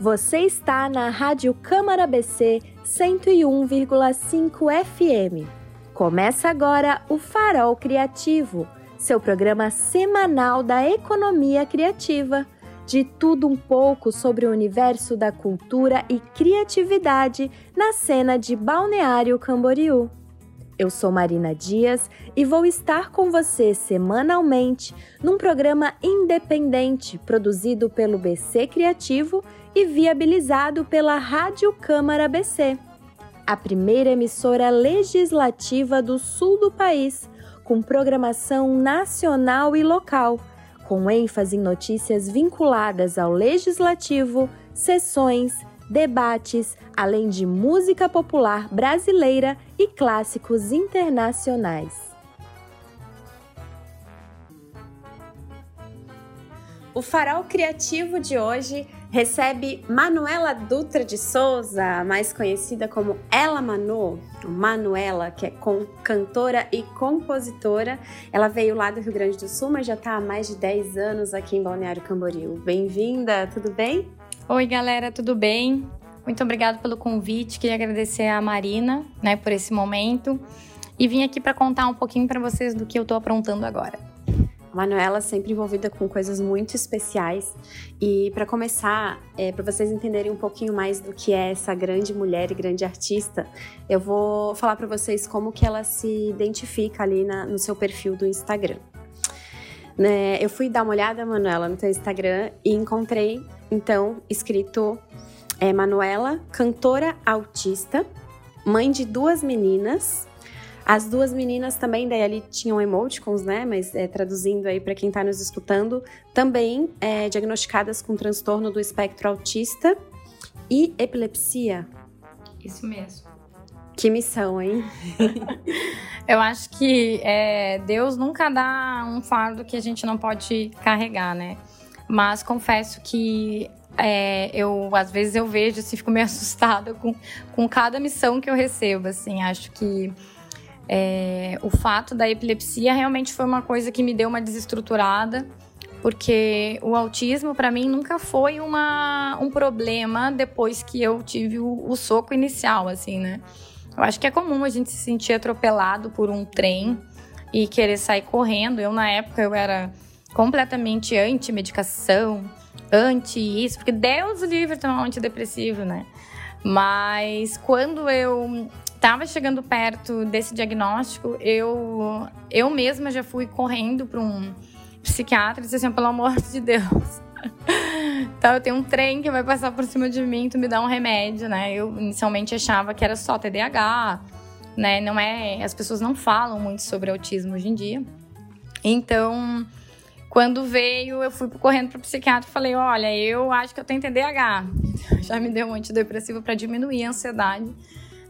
Você está na Rádio Câmara BC 101,5 FM. Começa agora o Farol Criativo, seu programa semanal da economia criativa. De tudo um pouco sobre o universo da cultura e criatividade na cena de Balneário Camboriú. Eu sou Marina Dias e vou estar com você semanalmente num programa independente produzido pelo BC Criativo e viabilizado pela Rádio Câmara BC, a primeira emissora legislativa do sul do país, com programação nacional e local, com ênfase em notícias vinculadas ao legislativo, sessões, debates, além de música popular brasileira e clássicos internacionais. O farol criativo de hoje recebe Manuela Dutra de Souza, mais conhecida como Ela Manu, Manuela, que é cantora e compositora. Ela veio lá do Rio Grande do Sul, mas já está há mais de 10 anos aqui em Balneário Camboriú. Bem-vinda, tudo bem? Oi, galera, tudo bem? Muito obrigada pelo convite. Queria agradecer a Marina, né, por esse momento e vim aqui para contar um pouquinho para vocês do que eu estou aprontando agora. Manuela sempre envolvida com coisas muito especiais e para começar, é, para vocês entenderem um pouquinho mais do que é essa grande mulher e grande artista, eu vou falar para vocês como que ela se identifica ali na, no seu perfil do Instagram. Né, eu fui dar uma olhada, Manuela, no teu Instagram e encontrei então escrito é Manuela, cantora autista, mãe de duas meninas. As duas meninas também, daí ali tinham emoticons, né? Mas é, traduzindo aí para quem está nos escutando, também é, diagnosticadas com transtorno do espectro autista e epilepsia. Isso mesmo. Que missão, hein? Eu acho que é, Deus nunca dá um fardo que a gente não pode carregar, né? Mas confesso que é, eu às vezes eu vejo assim, fico meio assustada com, com cada missão que eu recebo. Assim, acho que é, o fato da epilepsia realmente foi uma coisa que me deu uma desestruturada, porque o autismo para mim nunca foi uma, um problema depois que eu tive o, o soco inicial, assim, né? Eu acho que é comum a gente se sentir atropelado por um trem e querer sair correndo. Eu na época eu era completamente anti-medicação, anti isso, porque Deus livre tomar um antidepressivo, né? Mas quando eu estava chegando perto desse diagnóstico, eu eu mesma já fui correndo para um psiquiatra e disse assim, pelo amor de Deus. então eu tenho um trem que vai passar por cima de mim, tu me dá um remédio, né? Eu inicialmente achava que era só TDAH, né? Não é, as pessoas não falam muito sobre autismo hoje em dia. Então, quando veio, eu fui correndo para o psiquiatra e falei: Olha, eu acho que eu tenho TDAH. Já me deu um antidepressivo para diminuir a ansiedade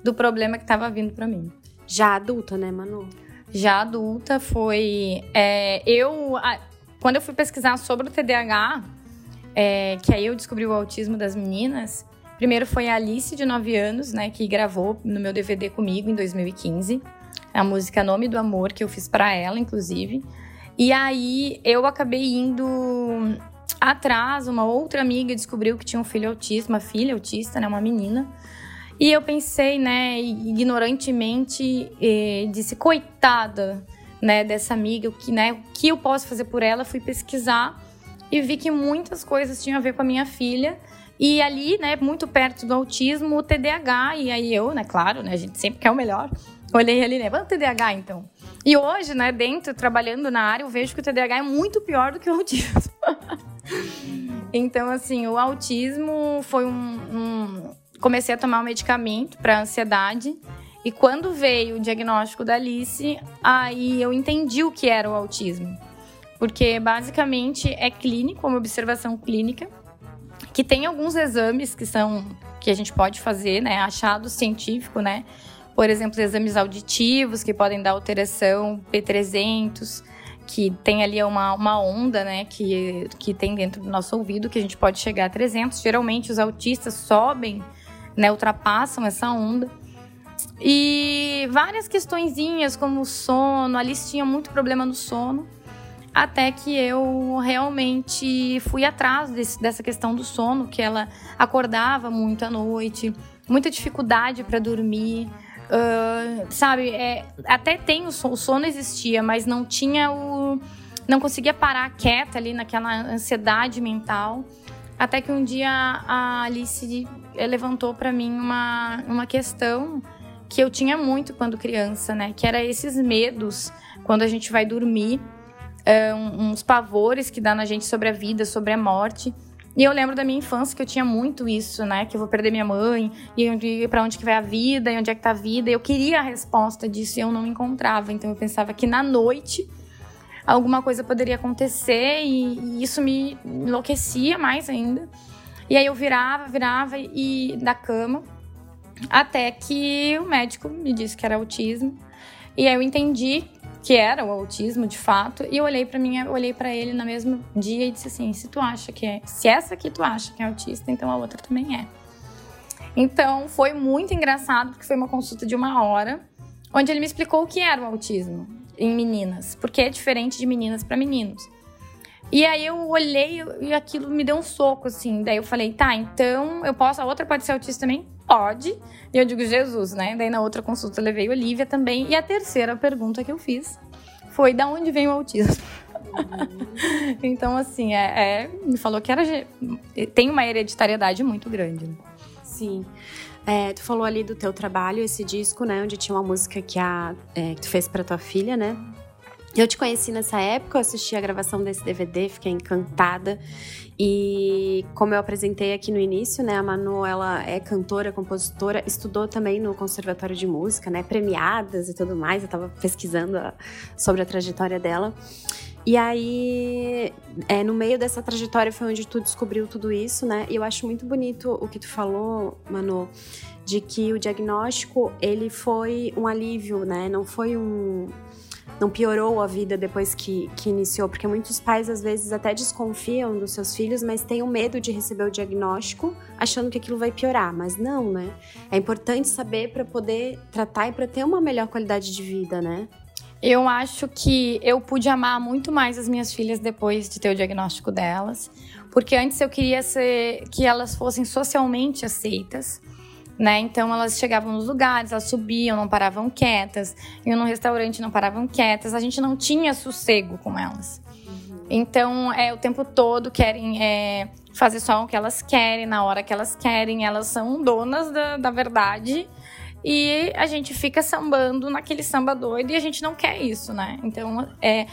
do problema que estava vindo para mim. Já adulta, né, Manu? Já adulta foi. É, eu. A, quando eu fui pesquisar sobre o TDAH, é, que aí eu descobri o autismo das meninas, primeiro foi a Alice, de 9 anos, né, que gravou no meu DVD comigo em 2015. A música Nome do Amor, que eu fiz para ela, inclusive. E aí eu acabei indo atrás, uma outra amiga descobriu que tinha um filho autista, uma filha autista, né, uma menina. E eu pensei, né, ignorantemente, eh, disse, coitada, né, dessa amiga, o que, né, o que eu posso fazer por ela? Fui pesquisar e vi que muitas coisas tinham a ver com a minha filha. E ali, né, muito perto do autismo, o TDAH. E aí eu, né, claro, né, a gente sempre quer o melhor. Olhei ali, né, vamos TDAH então. E hoje, né, dentro, trabalhando na área, eu vejo que o TDAH é muito pior do que o autismo. então, assim, o autismo foi um, um... Comecei a tomar um medicamento para ansiedade. E quando veio o diagnóstico da Alice, aí eu entendi o que era o autismo. Porque basicamente é clínico, uma observação clínica, que tem alguns exames que são que a gente pode fazer, né, achado científico, né, por exemplo, exames auditivos que podem dar alteração, P300, que tem ali uma, uma onda, né, que, que tem dentro do nosso ouvido, que a gente pode chegar a 300. Geralmente os autistas sobem, né, ultrapassam essa onda. E várias questõezinhas como o sono, a Alice tinha muito problema no sono. até que eu realmente fui atrás desse, dessa questão do sono, que ela acordava muito à noite, muita dificuldade para dormir. Uh, sabe, é, até tem o sono, o sono existia, mas não tinha o. Não conseguia parar quieta ali naquela ansiedade mental. Até que um dia a Alice levantou para mim uma, uma questão que eu tinha muito quando criança, né? Que era esses medos quando a gente vai dormir, uh, uns pavores que dá na gente sobre a vida, sobre a morte. E eu lembro da minha infância que eu tinha muito isso, né? Que eu vou perder minha mãe, e para onde que vai a vida, e onde é que tá a vida. Eu queria a resposta disso e eu não encontrava. Então eu pensava que na noite alguma coisa poderia acontecer e, e isso me enlouquecia mais ainda. E aí eu virava, virava e da cama até que o médico me disse que era autismo. E aí eu entendi que era o autismo de fato, e eu olhei para mim, olhei para ele no mesmo dia e disse assim: "Se tu acha que é, se essa aqui tu acha que é autista, então a outra também é". Então foi muito engraçado porque foi uma consulta de uma hora, onde ele me explicou o que era o autismo em meninas, porque é diferente de meninas para meninos. E aí eu olhei e aquilo me deu um soco assim. Daí eu falei: "Tá, então eu posso, a outra pode ser autista também?" Pode. E eu digo Jesus, né? Daí na outra consulta eu levei Olivia também. E a terceira pergunta que eu fiz foi: da onde vem o autismo? então, assim, é, é, me falou que era tem uma hereditariedade muito grande. Né? Sim. É, tu falou ali do teu trabalho, esse disco, né? Onde tinha uma música que, a, é, que tu fez para tua filha, né? Eu te conheci nessa época, eu assisti a gravação desse DVD, fiquei encantada. E como eu apresentei aqui no início, né, a Manu, ela é cantora, compositora, estudou também no Conservatório de Música, né, premiadas e tudo mais. Eu tava pesquisando a, sobre a trajetória dela. E aí, é, no meio dessa trajetória foi onde tu descobriu tudo isso, né? E eu acho muito bonito o que tu falou, Manu, de que o diagnóstico, ele foi um alívio, né? Não foi um não piorou a vida depois que, que iniciou, porque muitos pais às vezes até desconfiam dos seus filhos, mas têm o medo de receber o diagnóstico, achando que aquilo vai piorar, mas não, né? É importante saber para poder tratar e para ter uma melhor qualidade de vida, né? Eu acho que eu pude amar muito mais as minhas filhas depois de ter o diagnóstico delas, porque antes eu queria ser que elas fossem socialmente aceitas né? Então elas chegavam nos lugares, elas subiam, não paravam quietas, iam no restaurante, não paravam quietas. A gente não tinha sossego com elas. Então, é o tempo todo querem é, fazer só o que elas querem, na hora que elas querem. Elas são donas da, da verdade. E a gente fica sambando naquele samba doido e a gente não quer isso, né? Então, é,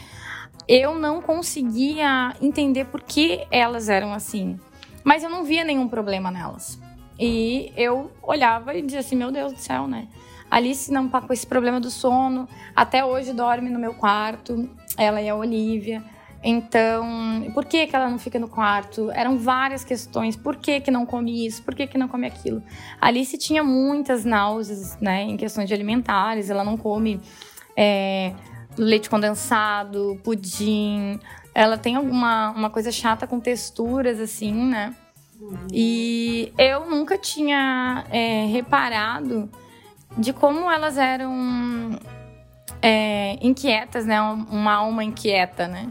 eu não conseguia entender por que elas eram assim. Mas eu não via nenhum problema nelas. E eu olhava e dizia assim: meu Deus do céu, né? Alice não tá com esse problema do sono, até hoje dorme no meu quarto, ela e a Olivia. Então, por que, que ela não fica no quarto? Eram várias questões. Por que, que não come isso? Por que, que não come aquilo? Alice tinha muitas náuseas, né, em questões de alimentares. Ela não come é, leite condensado, pudim. Ela tem alguma uma coisa chata com texturas, assim, né? E eu nunca tinha é, reparado de como elas eram é, inquietas, né? Uma alma inquieta, né?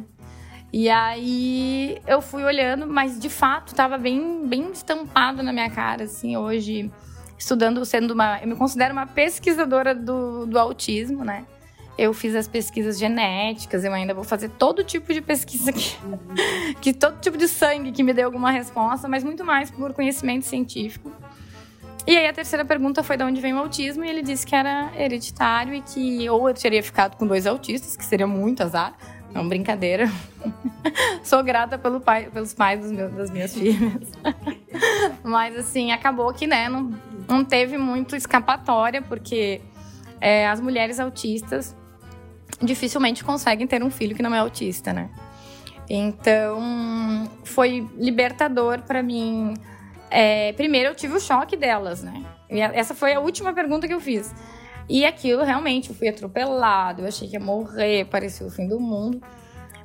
E aí eu fui olhando, mas de fato estava bem, bem estampado na minha cara, assim, hoje, estudando, sendo uma. Eu me considero uma pesquisadora do, do autismo, né? Eu fiz as pesquisas genéticas, eu ainda vou fazer todo tipo de pesquisa que, uhum. que todo tipo de sangue que me dê alguma resposta, mas muito mais por conhecimento científico. E aí a terceira pergunta foi de onde vem o autismo e ele disse que era hereditário e que ou eu teria ficado com dois autistas, que seria muito azar. Não, brincadeira. Sou grata pelo pai, pelos pais dos meus, das minhas filhas. Mas assim, acabou que, né, não, não teve muito escapatória, porque é, as mulheres autistas dificilmente conseguem ter um filho que não é autista, né? Então, foi libertador para mim. É, primeiro, eu tive o choque delas, né? E essa foi a última pergunta que eu fiz. E aquilo, realmente, eu fui atropelado, eu achei que ia morrer, parecia o fim do mundo.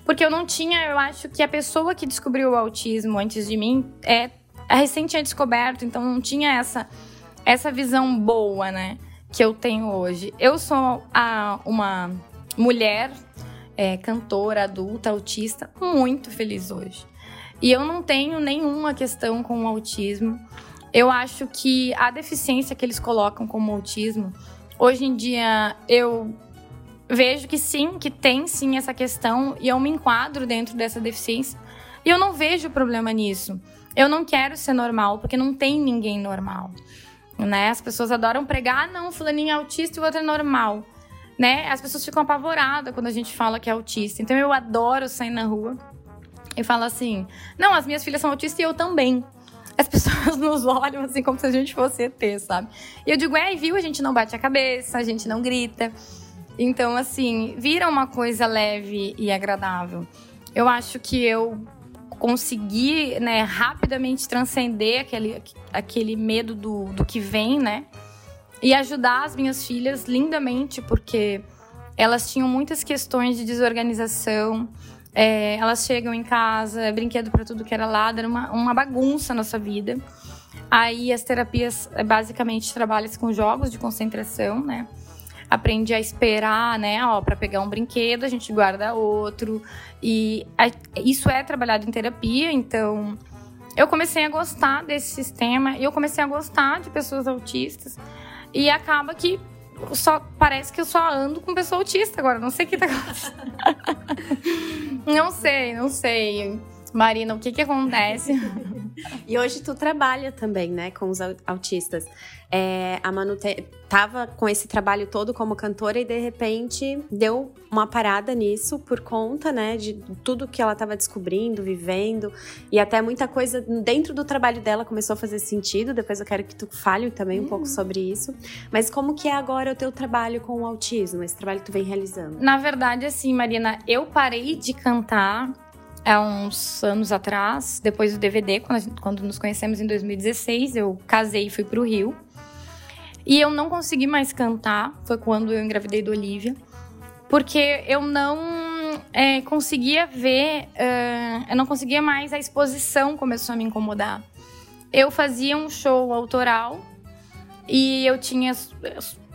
Porque eu não tinha, eu acho que a pessoa que descobriu o autismo antes de mim é, recém tinha descoberto, então não tinha essa, essa visão boa, né? Que eu tenho hoje. Eu sou a, uma mulher é, cantora, adulta, autista, muito feliz hoje. E eu não tenho nenhuma questão com o autismo. Eu acho que a deficiência que eles colocam como autismo, hoje em dia eu vejo que sim, que tem sim essa questão e eu me enquadro dentro dessa deficiência. E eu não vejo problema nisso. Eu não quero ser normal, porque não tem ninguém normal. Né? As pessoas adoram pregar, ah, não, fulaninho é autista e o outro é normal. Né? As pessoas ficam apavoradas quando a gente fala que é autista. Então eu adoro sair na rua e falar assim: não, as minhas filhas são autistas e eu também. As pessoas nos olham assim como se a gente fosse ET, sabe? E eu digo, é, viu? A gente não bate a cabeça, a gente não grita. Então, assim, vira uma coisa leve e agradável. Eu acho que eu consegui, né, rapidamente transcender aquele, aquele medo do, do que vem, né? E ajudar as minhas filhas lindamente, porque elas tinham muitas questões de desorganização. É, elas chegam em casa, brinquedo para tudo que era lado, era uma, uma bagunça a nossa vida. Aí as terapias é, basicamente trabalham com jogos de concentração, né? Aprende a esperar, né? Ó, para pegar um brinquedo, a gente guarda outro. E a, isso é trabalhado em terapia, então eu comecei a gostar desse sistema e eu comecei a gostar de pessoas autistas. E acaba que só parece que eu só ando com pessoa autista agora, não sei o que tá acontecendo. não sei, não sei. Marina, o que que acontece? e hoje tu trabalha também, né, com os autistas. É, a Manu te, tava com esse trabalho todo como cantora e de repente deu uma parada nisso por conta, né, de tudo que ela estava descobrindo, vivendo e até muita coisa dentro do trabalho dela começou a fazer sentido. Depois eu quero que tu fale também um uhum. pouco sobre isso. Mas como que é agora o teu trabalho com o autismo, esse trabalho que tu vem realizando? Na verdade, assim, Marina, eu parei de cantar há uns anos atrás, depois do DVD, quando, gente, quando nos conhecemos em 2016, eu casei e fui para o Rio. E eu não consegui mais cantar, foi quando eu engravidei do Olivia, porque eu não é, conseguia ver, uh, eu não conseguia mais, a exposição começou a me incomodar. Eu fazia um show autoral e eu tinha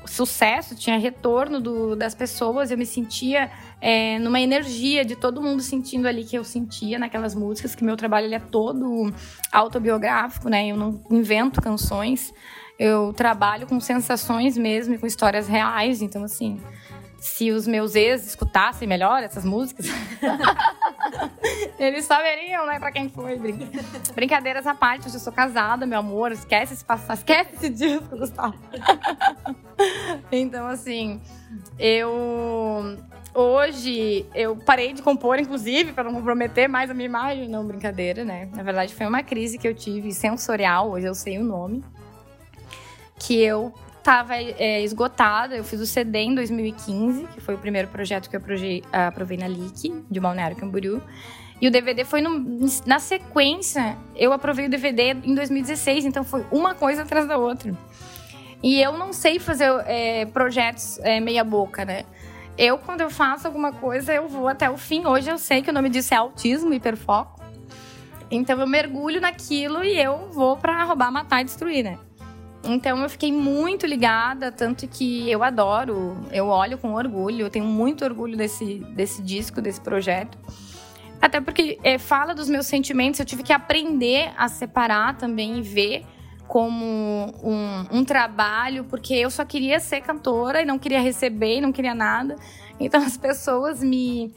sucesso, tinha retorno do, das pessoas, eu me sentia é, numa energia de todo mundo sentindo ali que eu sentia naquelas músicas, que meu trabalho ele é todo autobiográfico, né? Eu não invento canções, eu trabalho com sensações mesmo e com histórias reais, então assim, se os meus ex escutassem melhor essas músicas, eles saberiam, né, pra quem foi. Brin... Brincadeiras à parte, eu sou casada, meu amor, esquece esse passado, esquece esse disco, Gustavo. então, assim, eu Hoje eu parei de compor, inclusive, para não comprometer mais a minha imagem. Não, brincadeira, né? Na verdade, foi uma crise que eu tive sensorial, hoje eu sei o nome. Que eu estava é, esgotada. Eu fiz o CD em 2015, que foi o primeiro projeto que eu aprovei na LIC, de Balneário Camboriú. E o DVD foi no, na sequência. Eu aprovei o DVD em 2016, então foi uma coisa atrás da outra. E eu não sei fazer é, projetos é, meia-boca, né? Eu, quando eu faço alguma coisa, eu vou até o fim. Hoje eu sei que o nome disso é autismo, hiperfoco. Então eu mergulho naquilo e eu vou para roubar, matar e destruir, né? Então eu fiquei muito ligada, tanto que eu adoro, eu olho com orgulho, eu tenho muito orgulho desse, desse disco, desse projeto. Até porque é, fala dos meus sentimentos, eu tive que aprender a separar também e ver como um, um, trabalho, porque eu só queria ser cantora e não queria receber, não queria nada. Então as pessoas me,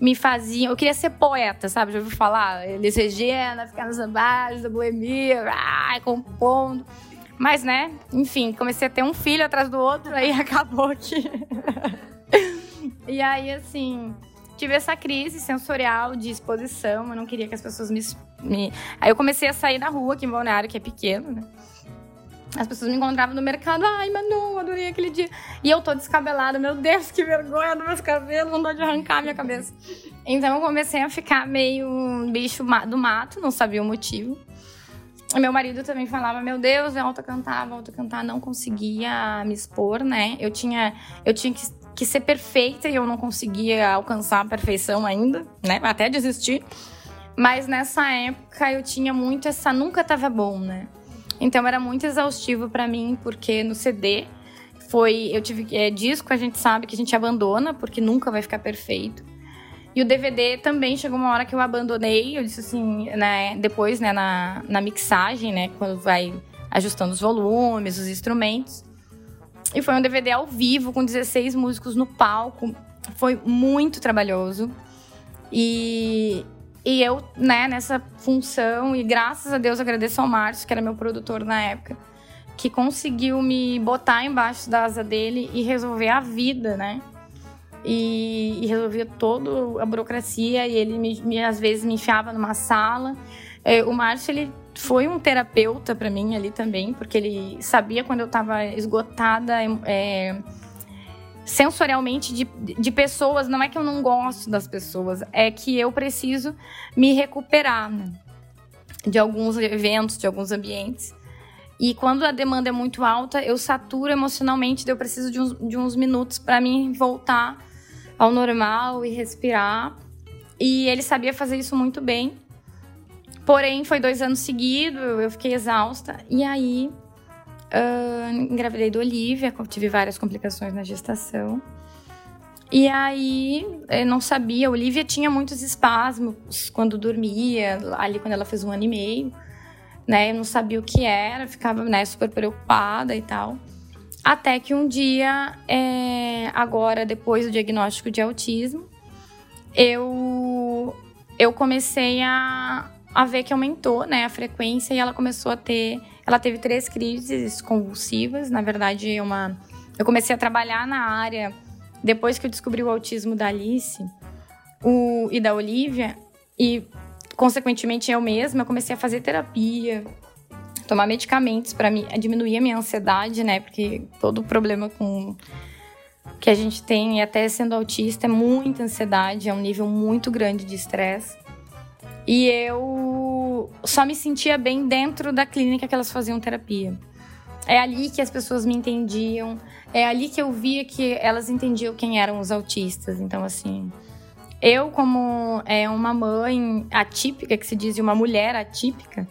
me faziam. Eu queria ser poeta, sabe? Já ouviu falar? Elis Regina, ficar nos bares da boemia, ah, compondo. Mas, né, enfim, comecei a ter um filho atrás do outro, aí acabou aqui. e aí, assim, tive essa crise sensorial de exposição, eu não queria que as pessoas me, me... Aí eu comecei a sair na rua aqui em Balneário, que é pequeno, né? As pessoas me encontravam no mercado, ai, Manu, adorei aquele dia. E eu tô descabelada, meu Deus, que vergonha dos meus cabelos, vontade de arrancar minha cabeça. Então eu comecei a ficar meio bicho do mato, não sabia o motivo. E meu marido também falava, meu Deus, volta a cantar, volta a cantar, não conseguia me expor, né? Eu tinha, eu tinha que que ser perfeita e eu não conseguia alcançar a perfeição ainda, né? Até desistir. Mas nessa época eu tinha muito essa nunca tava bom, né? Então era muito exaustivo para mim, porque no CD foi. Eu tive. É, disco a gente sabe que a gente abandona, porque nunca vai ficar perfeito. E o DVD também chegou uma hora que eu abandonei. Eu disse assim, né? Depois, né, na, na mixagem, né? Quando vai ajustando os volumes, os instrumentos. E foi um DVD ao vivo, com 16 músicos no palco. Foi muito trabalhoso. E, e eu, né, nessa função, e graças a Deus agradeço ao Márcio, que era meu produtor na época, que conseguiu me botar embaixo da asa dele e resolver a vida, né? E, e resolvia toda a burocracia e ele me, me, às vezes me enfiava numa sala. É, o Márcio, ele foi um terapeuta para mim ali também, porque ele sabia quando eu estava esgotada é, sensorialmente de, de pessoas. Não é que eu não gosto das pessoas, é que eu preciso me recuperar né? de alguns eventos, de alguns ambientes. E quando a demanda é muito alta, eu saturo emocionalmente, eu preciso de uns, de uns minutos para mim voltar ao normal e respirar. E ele sabia fazer isso muito bem. Porém, foi dois anos seguidos, eu fiquei exausta. E aí, uh, engravidei do Olivia, tive várias complicações na gestação. E aí, eu não sabia. A Olivia tinha muitos espasmos quando dormia, ali quando ela fez um ano e meio né? Eu não sabia o que era, ficava né, super preocupada e tal. Até que um dia, é, agora depois do diagnóstico de autismo, eu, eu comecei a, a ver que aumentou né, a frequência e ela começou a ter. Ela teve três crises convulsivas. Na verdade, é uma, eu comecei a trabalhar na área depois que eu descobri o autismo da Alice o, e da Olivia. E consequentemente, eu mesma comecei a fazer terapia, tomar medicamentos para diminuir a minha ansiedade, né? Porque todo problema com que a gente tem, até sendo autista, é muita ansiedade, é um nível muito grande de estresse. E eu só me sentia bem dentro da clínica que elas faziam terapia. É ali que as pessoas me entendiam, é ali que eu via que elas entendiam quem eram os autistas. Então, assim, eu, como é, uma mãe atípica, que se diz, uma mulher atípica,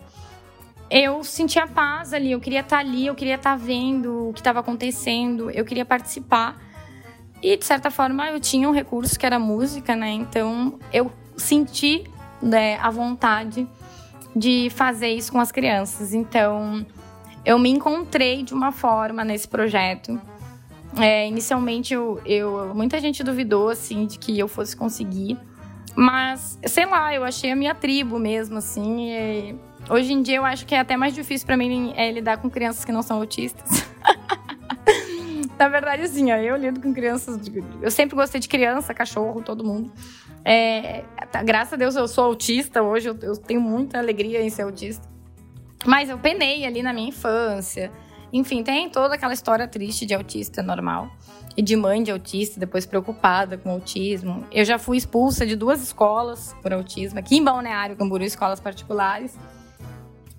eu sentia paz ali, eu queria estar ali, eu queria estar vendo o que estava acontecendo, eu queria participar. E, de certa forma, eu tinha um recurso que era música, né? Então, eu senti né, a vontade de fazer isso com as crianças. Então, eu me encontrei de uma forma nesse projeto é, inicialmente, eu, eu, muita gente duvidou, assim, de que eu fosse conseguir. Mas, sei lá, eu achei a minha tribo mesmo, assim. hoje em dia, eu acho que é até mais difícil para mim é, lidar com crianças que não são autistas. Na verdade, assim, ó, eu lido com crianças. Eu sempre gostei de criança, cachorro, todo mundo. É, tá, graças a Deus eu sou autista hoje, eu, eu tenho muita alegria em ser autista. Mas eu penei ali na minha infância. Enfim, tem toda aquela história triste de autista normal. E de mãe de autista, depois preocupada com autismo. Eu já fui expulsa de duas escolas por autismo, aqui em Balneário Camburu, escolas particulares.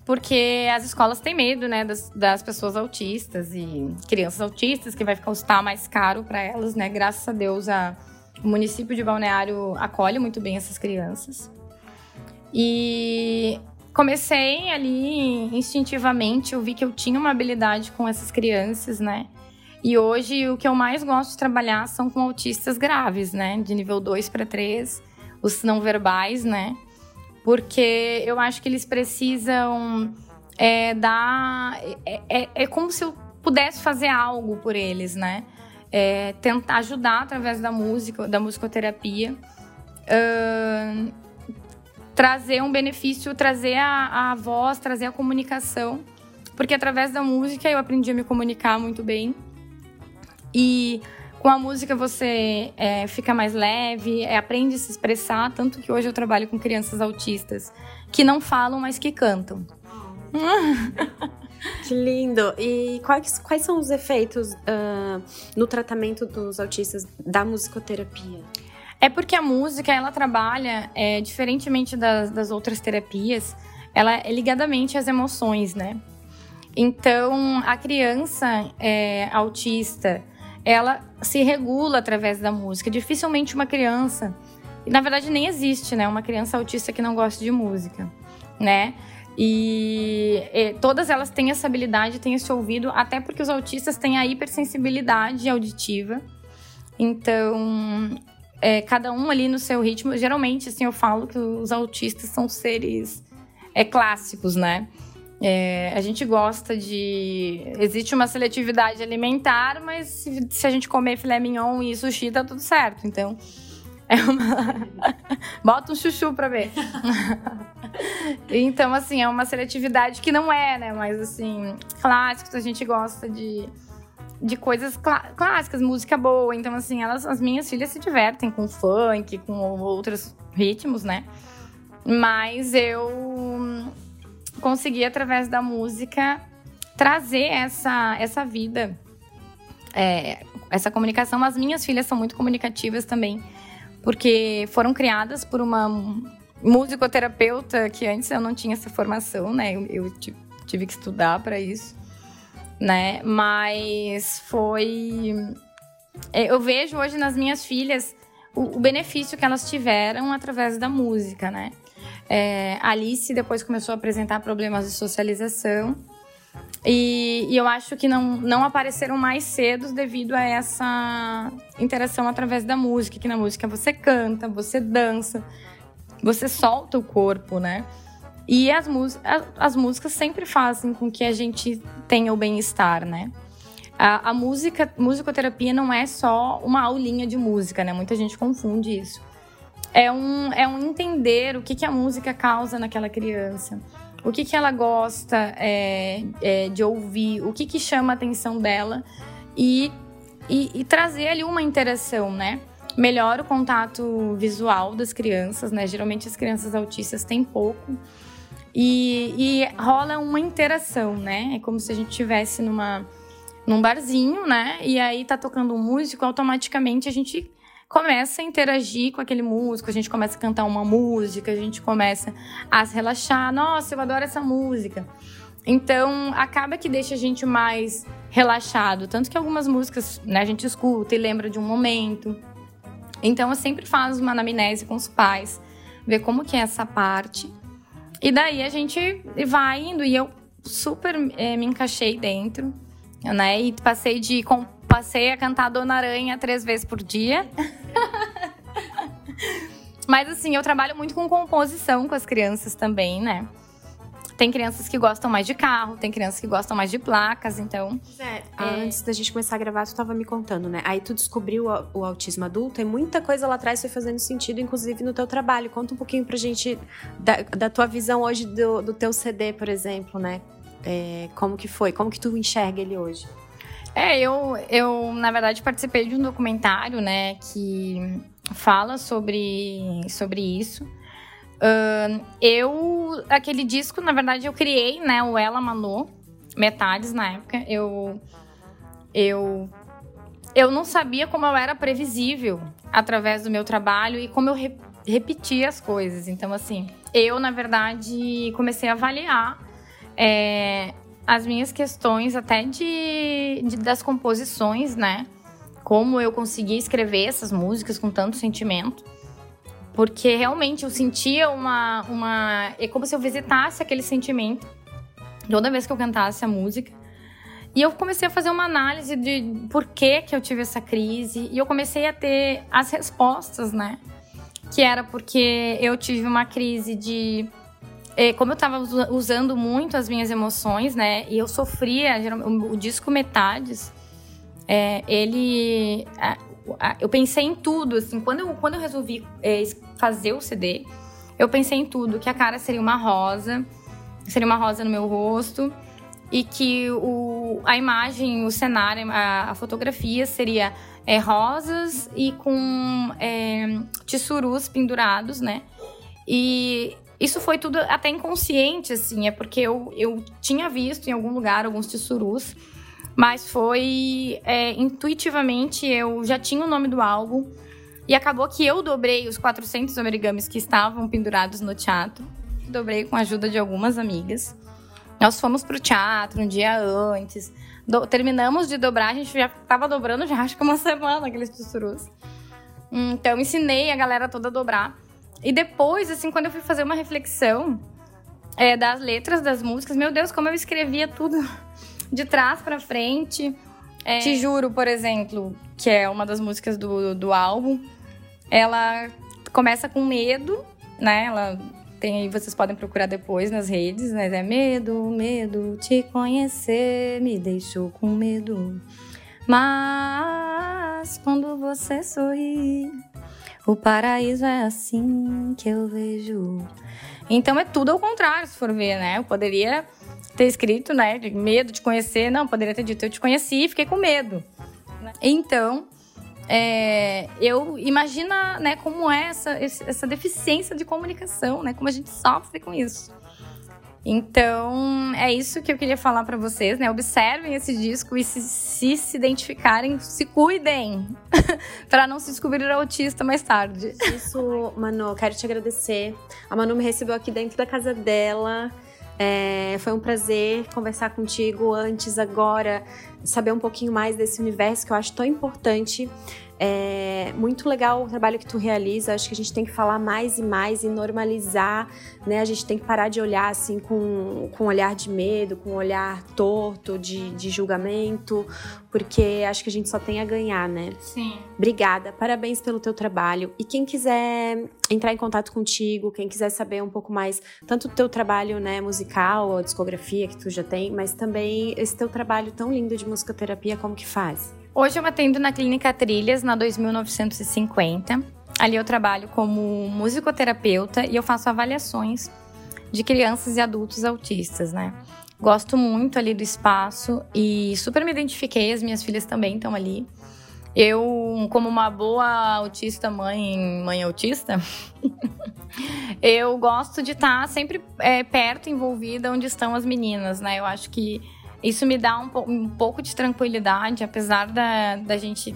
Porque as escolas têm medo, né, das, das pessoas autistas e crianças autistas, que vai custar mais caro para elas, né? Graças a Deus, a, o município de Balneário acolhe muito bem essas crianças. E comecei ali instintivamente, eu vi que eu tinha uma habilidade com essas crianças, né? E hoje o que eu mais gosto de trabalhar são com autistas graves, né? De nível 2 para 3, os não verbais, né? Porque eu acho que eles precisam é, dar. É, é, é como se eu pudesse fazer algo por eles, né? É, tentar ajudar através da música, da musicoterapia. Uh, trazer um benefício, trazer a, a voz, trazer a comunicação. Porque através da música eu aprendi a me comunicar muito bem. E com a música você é, fica mais leve, é, aprende a se expressar. Tanto que hoje eu trabalho com crianças autistas que não falam, mas que cantam. Que lindo! E quais, quais são os efeitos uh, no tratamento dos autistas da musicoterapia? É porque a música, ela trabalha, é, diferentemente das, das outras terapias, ela é ligadamente às emoções, né? Então, a criança é, autista, ela se regula através da música. Dificilmente uma criança, na verdade nem existe, né? Uma criança autista que não gosta de música, né? E, e, todas elas têm essa habilidade, têm esse ouvido, até porque os autistas têm a hipersensibilidade auditiva. Então, é, cada um ali no seu ritmo. Geralmente, assim, eu falo que os autistas são seres é, clássicos, né? É, a gente gosta de. Existe uma seletividade alimentar, mas se, se, a gente comer filé mignon e sushi, tá tudo certo. Então. É uma. Bota um chuchu pra ver. então, assim, é uma seletividade que não é, né? Mas, assim, clássicos, a gente gosta de, de coisas clá clássicas, música boa. Então, assim, elas, as minhas filhas se divertem com funk, com outros ritmos, né? Mas eu consegui, através da música, trazer essa, essa vida, é, essa comunicação. As minhas filhas são muito comunicativas também, porque foram criadas por uma musicoterapeuta que antes eu não tinha essa formação, né? Eu, eu tive que estudar para isso, né? Mas foi. É, eu vejo hoje nas minhas filhas o, o benefício que elas tiveram através da música, né? É, Alice depois começou a apresentar problemas de socialização. E, e, eu acho que não, não apareceram mais cedo devido a essa interação através da música. Que na música você canta, você dança, você solta o corpo, né? E as, as, as músicas sempre fazem com que a gente tenha o bem-estar, né? A, a música, musicoterapia não é só uma aulinha de música, né? Muita gente confunde isso é um, é um entender o que, que a música causa naquela criança. O que, que ela gosta é, é, de ouvir, o que, que chama a atenção dela e, e, e trazer ali uma interação, né? Melhora o contato visual das crianças, né? Geralmente as crianças autistas têm pouco. E, e rola uma interação, né? É como se a gente estivesse numa, num barzinho, né? E aí tá tocando um músico, automaticamente a gente começa a interagir com aquele músico, a gente começa a cantar uma música, a gente começa a se relaxar. Nossa, eu adoro essa música. Então, acaba que deixa a gente mais relaxado. Tanto que algumas músicas né, a gente escuta e lembra de um momento. Então, eu sempre faço uma anamnese com os pais, ver como que é essa parte. E daí a gente vai indo. E eu super é, me encaixei dentro, né? E passei de passei a cantar Dona Aranha três vezes por dia. Mas assim, eu trabalho muito com composição com as crianças também, né? Tem crianças que gostam mais de carro, tem crianças que gostam mais de placas, então. É, é... Antes da gente começar a gravar, tu tava me contando, né? Aí tu descobriu o, autismo adulto e muita coisa lá atrás foi fazendo sentido, inclusive no teu trabalho. Conta um pouquinho pra gente da, da tua visão hoje do, do teu CD, por exemplo, né? É, como que foi? Como que tu enxerga ele hoje? É, eu, eu, na verdade, participei de um documentário, né, que fala sobre, sobre isso. Uh, eu, aquele disco, na verdade, eu criei, né, o Ela Manu, metades na época. Eu, eu, eu não sabia como eu era previsível através do meu trabalho e como eu re, repetia as coisas. Então, assim, eu, na verdade, comecei a avaliar é, as minhas questões até de, de, das composições, né? Como eu consegui escrever essas músicas com tanto sentimento. Porque realmente eu sentia uma. uma é como se eu visitasse aquele sentimento toda vez que eu cantasse a música. E eu comecei a fazer uma análise de por que, que eu tive essa crise. E eu comecei a ter as respostas, né? Que era porque eu tive uma crise de como eu estava usando muito as minhas emoções, né? E eu sofria, o, o disco Metades, é, ele. A, a, eu pensei em tudo, assim, quando eu, quando eu resolvi é, fazer o CD, eu pensei em tudo, que a cara seria uma rosa, seria uma rosa no meu rosto, e que o, a imagem, o cenário, a, a fotografia seria é, rosas e com é, tissurus pendurados, né? E isso foi tudo até inconsciente, assim, é porque eu, eu tinha visto em algum lugar alguns tissurus, mas foi é, intuitivamente, eu já tinha o nome do álbum, e acabou que eu dobrei os 400 origamis que estavam pendurados no teatro, dobrei com a ajuda de algumas amigas. Nós fomos pro teatro um dia antes, do, terminamos de dobrar, a gente já estava dobrando já acho que uma semana aqueles tissurus. Então ensinei a galera toda a dobrar. E depois, assim, quando eu fui fazer uma reflexão é, das letras das músicas, meu Deus, como eu escrevia tudo de trás para frente. É... Te Juro, por exemplo, que é uma das músicas do, do álbum. ela começa com medo, né? Ela tem aí, vocês podem procurar depois nas redes, né? É medo, medo, te conhecer me deixou com medo. Mas quando você sorri, o paraíso é assim que eu vejo. Então é tudo ao contrário, se for ver, né? Eu poderia ter escrito, né? Medo de conhecer, não, poderia ter dito eu te conheci e fiquei com medo. Então, é, eu imagina, né, como é essa, essa deficiência de comunicação, né? Como a gente sofre com isso. Então, é isso que eu queria falar para vocês, né? Observem esse disco e se se, se identificarem, se cuidem para não se descobrir autista mais tarde. Isso, Manu, quero te agradecer. A Manu me recebeu aqui dentro da casa dela. É, foi um prazer conversar contigo antes, agora, saber um pouquinho mais desse universo que eu acho tão importante. É muito legal o trabalho que tu realiza. Acho que a gente tem que falar mais e mais e normalizar, né? A gente tem que parar de olhar assim com, com um olhar de medo, com um olhar torto, de, de julgamento, porque acho que a gente só tem a ganhar, né? Sim. Obrigada, parabéns pelo teu trabalho. E quem quiser entrar em contato contigo, quem quiser saber um pouco mais, tanto do teu trabalho, né, musical, a discografia que tu já tem, mas também esse teu trabalho tão lindo de musicoterapia, como que faz? Hoje eu atendo na Clínica Trilhas, na 2950. Ali eu trabalho como musicoterapeuta e eu faço avaliações de crianças e adultos autistas, né? Gosto muito ali do espaço e super me identifiquei, as minhas filhas também estão ali. Eu, como uma boa autista mãe, mãe autista, eu gosto de estar sempre é, perto, envolvida, onde estão as meninas, né? Eu acho que isso me dá um, um pouco de tranquilidade, apesar da, da gente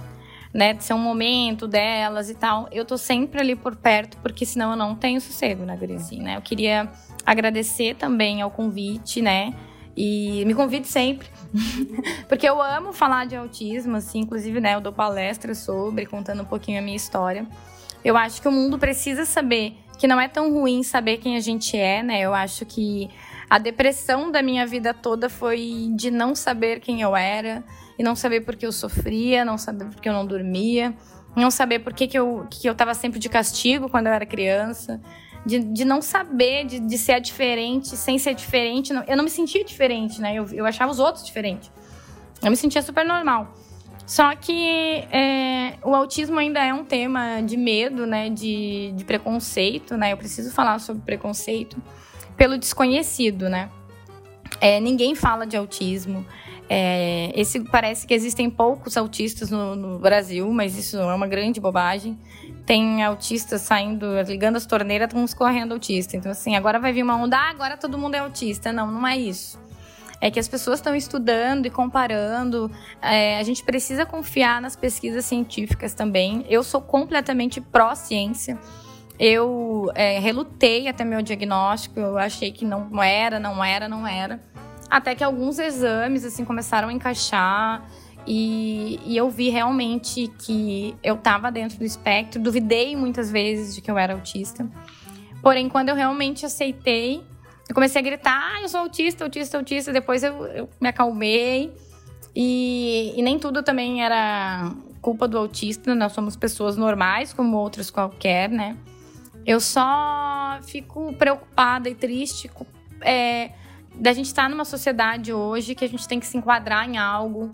né, ser um momento delas e tal. Eu tô sempre ali por perto, porque senão eu não tenho sossego, né, Gurizinho, né? Eu queria agradecer também ao convite, né? E me convide sempre. porque eu amo falar de autismo, assim, inclusive, né, eu dou palestra sobre, contando um pouquinho a minha história. Eu acho que o mundo precisa saber que não é tão ruim saber quem a gente é, né? Eu acho que a depressão da minha vida toda foi de não saber quem eu era e não saber por que eu sofria, não saber por que eu não dormia, não saber por que, que, eu, que eu tava sempre de castigo quando eu era criança, de, de não saber, de, de ser diferente sem ser diferente. eu não me sentia diferente, né? Eu, eu achava os outros diferentes. Eu me sentia super normal. Só que é, o autismo ainda é um tema de medo, né? De, de preconceito, né? Eu preciso falar sobre preconceito pelo desconhecido, né? É, ninguém fala de autismo. É, esse parece que existem poucos autistas no, no, Brasil, mas isso é uma grande bobagem. Tem autistas saindo, ligando as torneiras, estão correndo autista. Então, assim, agora vai vir uma onda, ah, agora todo mundo é autista. Não, não é isso. É que as pessoas estão estudando e comparando. É, a gente precisa confiar nas pesquisas científicas também. Eu sou completamente pró-ciência. Eu é, relutei até meu diagnóstico, eu achei que não era, não era, não era. Até que alguns exames assim começaram a encaixar e, e eu vi realmente que eu estava dentro do espectro. Duvidei muitas vezes de que eu era autista. Porém, quando eu realmente aceitei, eu comecei a gritar: ah, eu sou autista, autista, autista. Depois eu, eu me acalmei. E, e, nem tudo também era culpa do autista, nós somos pessoas normais, como outras qualquer, né? Eu só fico preocupada e triste é, da gente estar tá numa sociedade hoje que a gente tem que se enquadrar em algo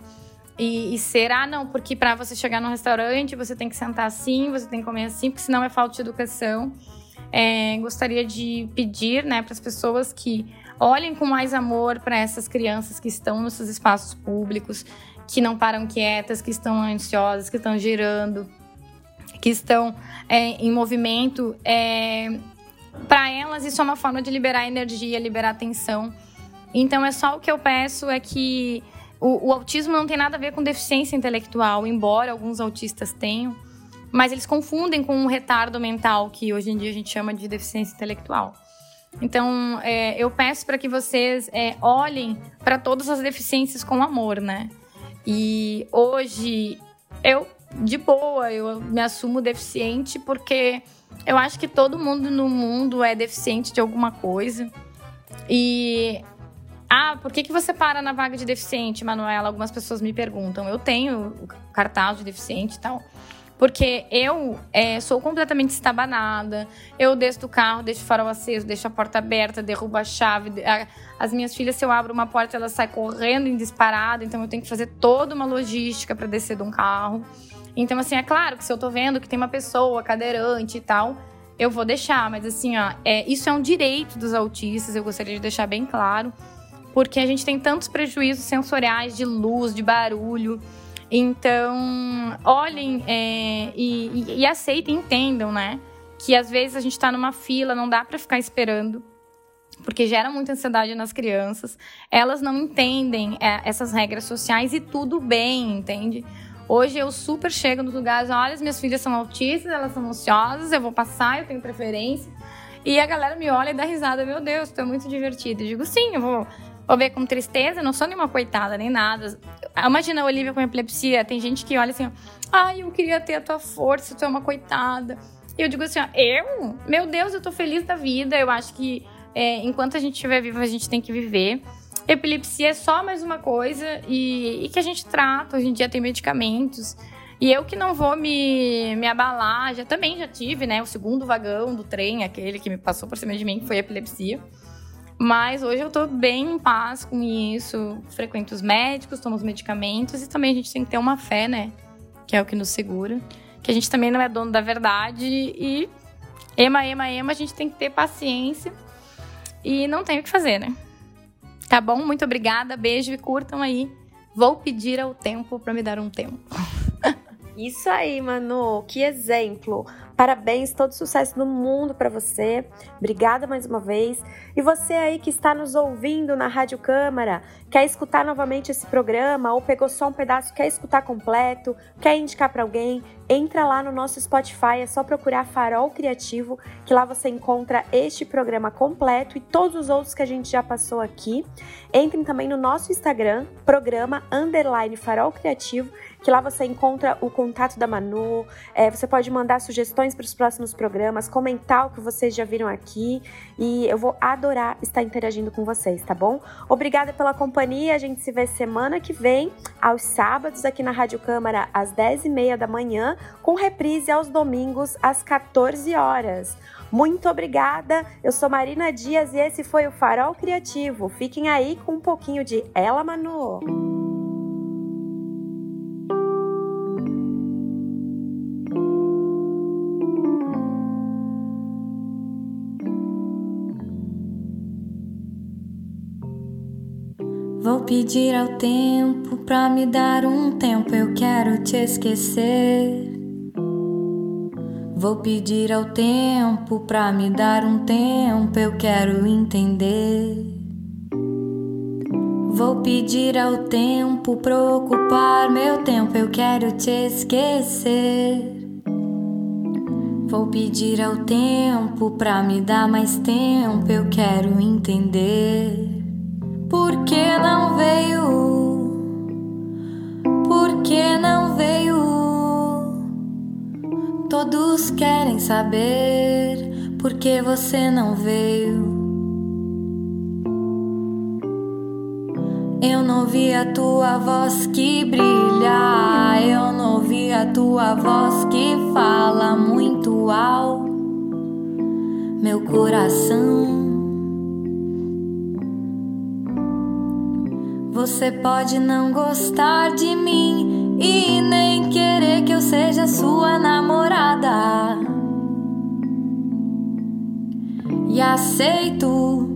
e, e ser, ah, não, porque para você chegar num restaurante você tem que sentar assim, você tem que comer assim, porque senão é falta de educação. É, gostaria de pedir né, para as pessoas que olhem com mais amor para essas crianças que estão nos espaços públicos, que não param quietas, que estão ansiosas, que estão girando que estão é, em movimento, é, para elas isso é uma forma de liberar energia, liberar atenção. Então é só o que eu peço é que o, o autismo não tem nada a ver com deficiência intelectual, embora alguns autistas tenham, mas eles confundem com um retardo mental que hoje em dia a gente chama de deficiência intelectual. Então, é, eu peço para que vocês é, olhem para todas as deficiências com amor, né? E hoje eu de boa, eu me assumo deficiente porque eu acho que todo mundo no mundo é deficiente de alguma coisa. E. Ah, por que, que você para na vaga de deficiente, Manuela? Algumas pessoas me perguntam. Eu tenho o cartaz de deficiente e tal. Porque eu é, sou completamente estabanada. Eu desço do carro, deixo o farol aceso, deixo a porta aberta, derrubo a chave. As minhas filhas, se eu abro uma porta, elas saem correndo em disparada. Então eu tenho que fazer toda uma logística para descer de um carro. Então, assim, é claro que se eu tô vendo que tem uma pessoa cadeirante e tal, eu vou deixar. Mas assim, ó, é, isso é um direito dos autistas, eu gostaria de deixar bem claro. Porque a gente tem tantos prejuízos sensoriais de luz, de barulho. Então, olhem é, e, e, e, aceitem, entendam, né? Que às vezes a gente está numa fila, não dá para ficar esperando, porque gera muita ansiedade nas crianças. Elas não entendem é, essas regras sociais e tudo bem, entende? Hoje eu super chego nos lugares, olha, as minhas filhas são autistas, elas são ansiosas, eu vou passar, eu tenho preferência. E a galera me olha e dá risada, meu Deus, tu é muito divertido. Eu digo, sim, eu vou Vou ver com tristeza, não sou nenhuma coitada, nem nada. Imagina a Olivia com epilepsia, tem gente que olha assim, ai, eu queria ter a tua força, tu é uma coitada. E eu digo assim, ó, eu? Meu Deus, eu tô feliz da vida, eu acho que é, enquanto a gente estiver vivo, a gente tem que viver. Epilepsia é só mais uma coisa e, e, que a gente trata, hoje em dia tem medicamentos. E eu que não vou me, me abalar, já também já tive, né, o segundo vagão do trem, aquele que me passou por cima de mim, que foi epilepsia. Mas hoje eu tô bem em paz com isso. Frequento os médicos, tomo os medicamentos e também a gente tem que ter uma fé, né? Que é o que nos segura. Que a gente também não é dono da verdade e ema, ema, ema, a gente tem que ter paciência e não tem o que fazer, né? Tá bom? Muito obrigada, beijo e curtam aí. Vou pedir ao tempo para me dar um tempo. Isso aí, Manu, que exemplo. Parabéns, todo sucesso do mundo para você. Obrigada mais uma vez. E você aí que está nos ouvindo na Rádio Câmara, quer escutar novamente esse programa ou pegou só um pedaço, quer escutar completo, quer indicar para alguém, entra lá no nosso Spotify, é só procurar Farol Criativo, que lá você encontra este programa completo e todos os outros que a gente já passou aqui. Entrem também no nosso Instagram, programa underline Farol Criativo, que lá você encontra o contato da Manu, é, você pode mandar sugestões para os próximos programas, comentar o que vocês já viram aqui e eu vou adorar estar interagindo com vocês, tá bom? Obrigada pela companhia, a gente se vê semana que vem, aos sábados, aqui na Rádio Câmara, às 10h30 da manhã, com reprise aos domingos, às 14 horas. Muito obrigada. Eu sou Marina Dias e esse foi o Farol Criativo. Fiquem aí com um pouquinho de Ela Manu. Pedir ao tempo pra me dar um tempo, eu quero te esquecer. Vou pedir ao tempo pra me dar um tempo, eu quero entender. Vou pedir ao tempo pra ocupar meu tempo, eu quero te esquecer. Vou pedir ao tempo pra me dar mais tempo, eu quero entender. Por que não veio? Por que não veio? Todos querem saber por que você não veio. Eu não vi a tua voz que brilha, eu não vi a tua voz que fala muito alto. Meu coração Você pode não gostar de mim e nem querer que eu seja sua namorada. E aceito.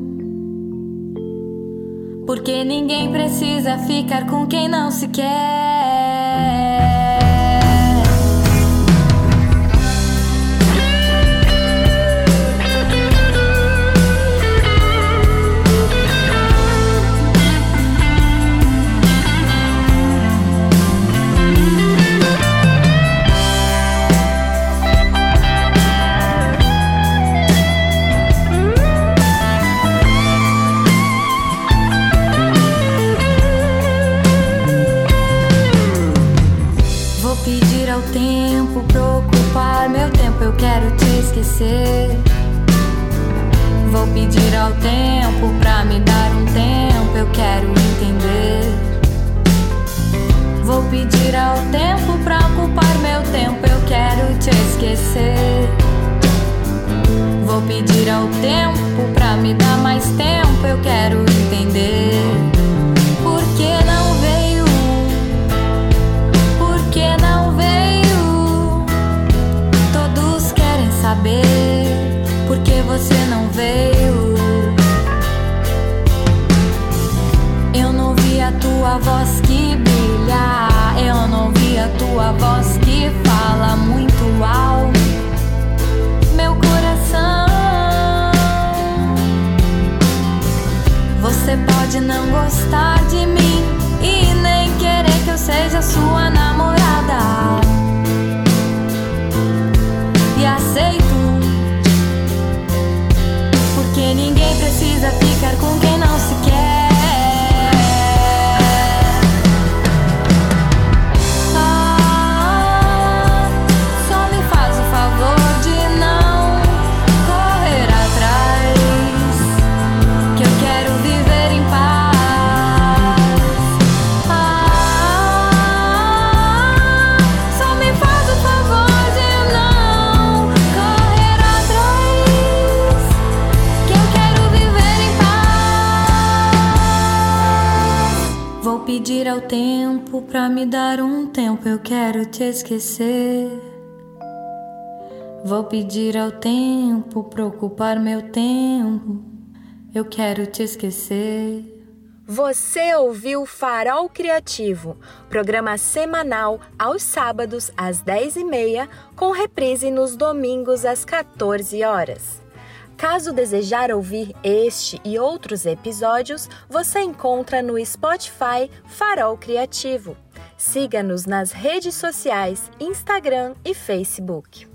Porque ninguém precisa ficar com quem não se quer. Esquecer. Vou pedir ao tempo pra me dar um tempo, eu quero entender. Vou pedir ao tempo pra ocupar meu tempo, eu quero te esquecer. Vou pedir ao tempo pra me dar mais tempo, eu quero entender. Veio. Eu não vi a tua voz que brilha, eu não vi a tua voz que fala muito alto. Meu coração. Você pode não gostar de mim e nem querer que eu seja sua namorada. Te esquecer. Vou pedir ao tempo pra ocupar meu tempo, eu quero te esquecer. Você ouviu Farol Criativo, programa semanal aos sábados às 10h30, com reprise nos domingos às 14 horas. Caso desejar ouvir este e outros episódios, você encontra no Spotify Farol Criativo. Siga-nos nas redes sociais, Instagram e Facebook.